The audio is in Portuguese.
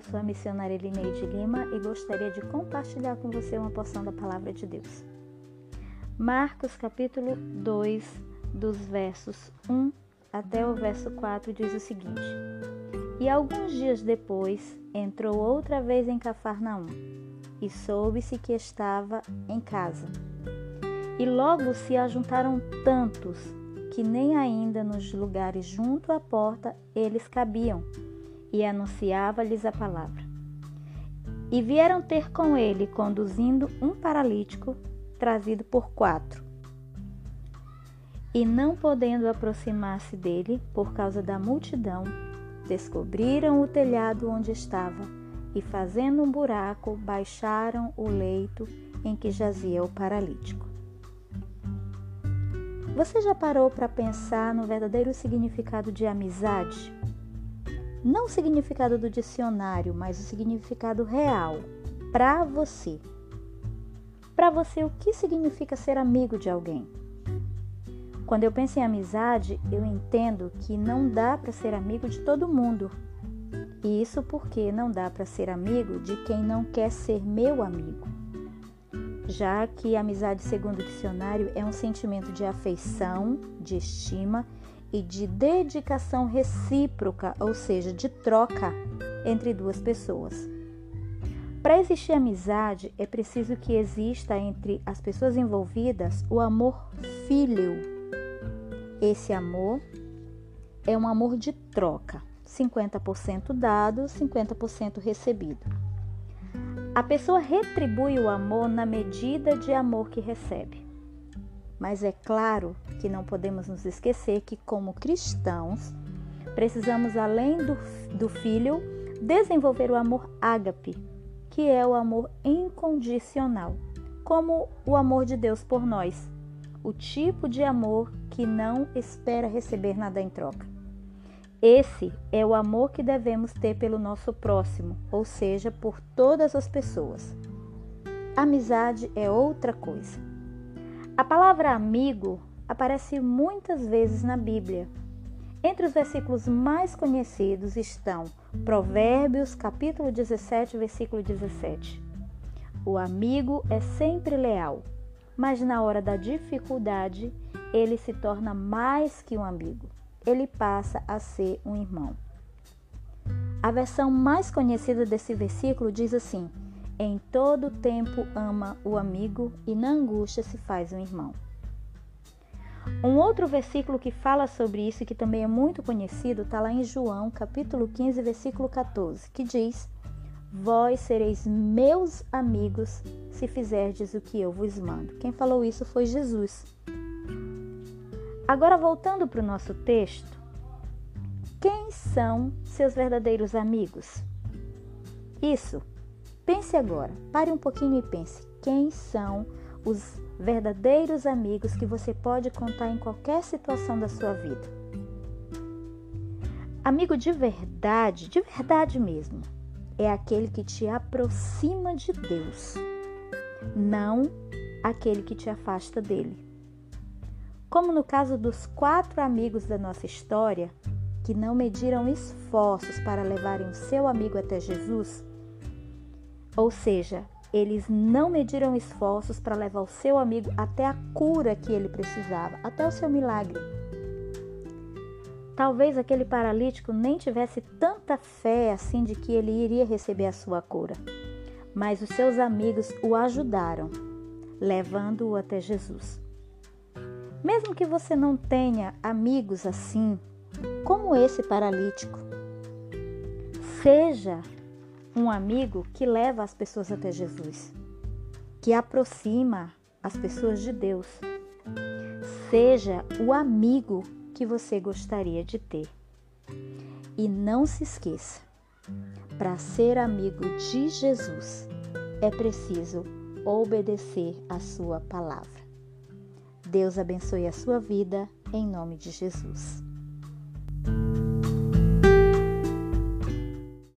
sou a missionária Elineide Lima e gostaria de compartilhar com você uma porção da palavra de Deus. Marcos capítulo 2, dos versos 1 até o verso 4 diz o seguinte: E alguns dias depois entrou outra vez em Cafarnaum, e soube-se que estava em casa. E logo se ajuntaram tantos que nem ainda nos lugares junto à porta eles cabiam, e anunciava-lhes a palavra. E vieram ter com ele, conduzindo um paralítico trazido por quatro. E não podendo aproximar-se dele por causa da multidão, descobriram o telhado onde estava e, fazendo um buraco, baixaram o leito em que jazia o paralítico. Você já parou para pensar no verdadeiro significado de amizade? Não o significado do dicionário, mas o significado real para você. Para você, o que significa ser amigo de alguém? Quando eu penso em amizade, eu entendo que não dá para ser amigo de todo mundo. E isso porque não dá para ser amigo de quem não quer ser meu amigo já que amizade, segundo o dicionário, é um sentimento de afeição, de estima e de dedicação recíproca, ou seja, de troca entre duas pessoas. Para existir amizade, é preciso que exista entre as pessoas envolvidas o amor filho. Esse amor é um amor de troca, 50% dado, 50% recebido. A pessoa retribui o amor na medida de amor que recebe. Mas é claro que não podemos nos esquecer que, como cristãos, precisamos, além do, do filho, desenvolver o amor ágape, que é o amor incondicional, como o amor de Deus por nós, o tipo de amor que não espera receber nada em troca. Esse é o amor que devemos ter pelo nosso próximo, ou seja, por todas as pessoas. Amizade é outra coisa. A palavra amigo aparece muitas vezes na Bíblia. Entre os versículos mais conhecidos estão Provérbios, capítulo 17, versículo 17. O amigo é sempre leal, mas na hora da dificuldade ele se torna mais que um amigo ele passa a ser um irmão. A versão mais conhecida desse versículo diz assim: Em todo tempo ama o amigo e na angústia se faz um irmão. Um outro versículo que fala sobre isso que também é muito conhecido está lá em João, capítulo 15, versículo 14, que diz: Vós sereis meus amigos se fizerdes o que eu vos mando. Quem falou isso foi Jesus. Agora, voltando para o nosso texto, quem são seus verdadeiros amigos? Isso, pense agora, pare um pouquinho e pense: quem são os verdadeiros amigos que você pode contar em qualquer situação da sua vida? Amigo de verdade, de verdade mesmo, é aquele que te aproxima de Deus, não aquele que te afasta dele. Como no caso dos quatro amigos da nossa história, que não mediram esforços para levarem o seu amigo até Jesus, ou seja, eles não mediram esforços para levar o seu amigo até a cura que ele precisava, até o seu milagre. Talvez aquele paralítico nem tivesse tanta fé assim de que ele iria receber a sua cura, mas os seus amigos o ajudaram, levando-o até Jesus. Mesmo que você não tenha amigos assim, como esse paralítico, seja um amigo que leva as pessoas até Jesus, que aproxima as pessoas de Deus. Seja o amigo que você gostaria de ter. E não se esqueça, para ser amigo de Jesus, é preciso obedecer a sua palavra. Deus abençoe a sua vida, em nome de Jesus.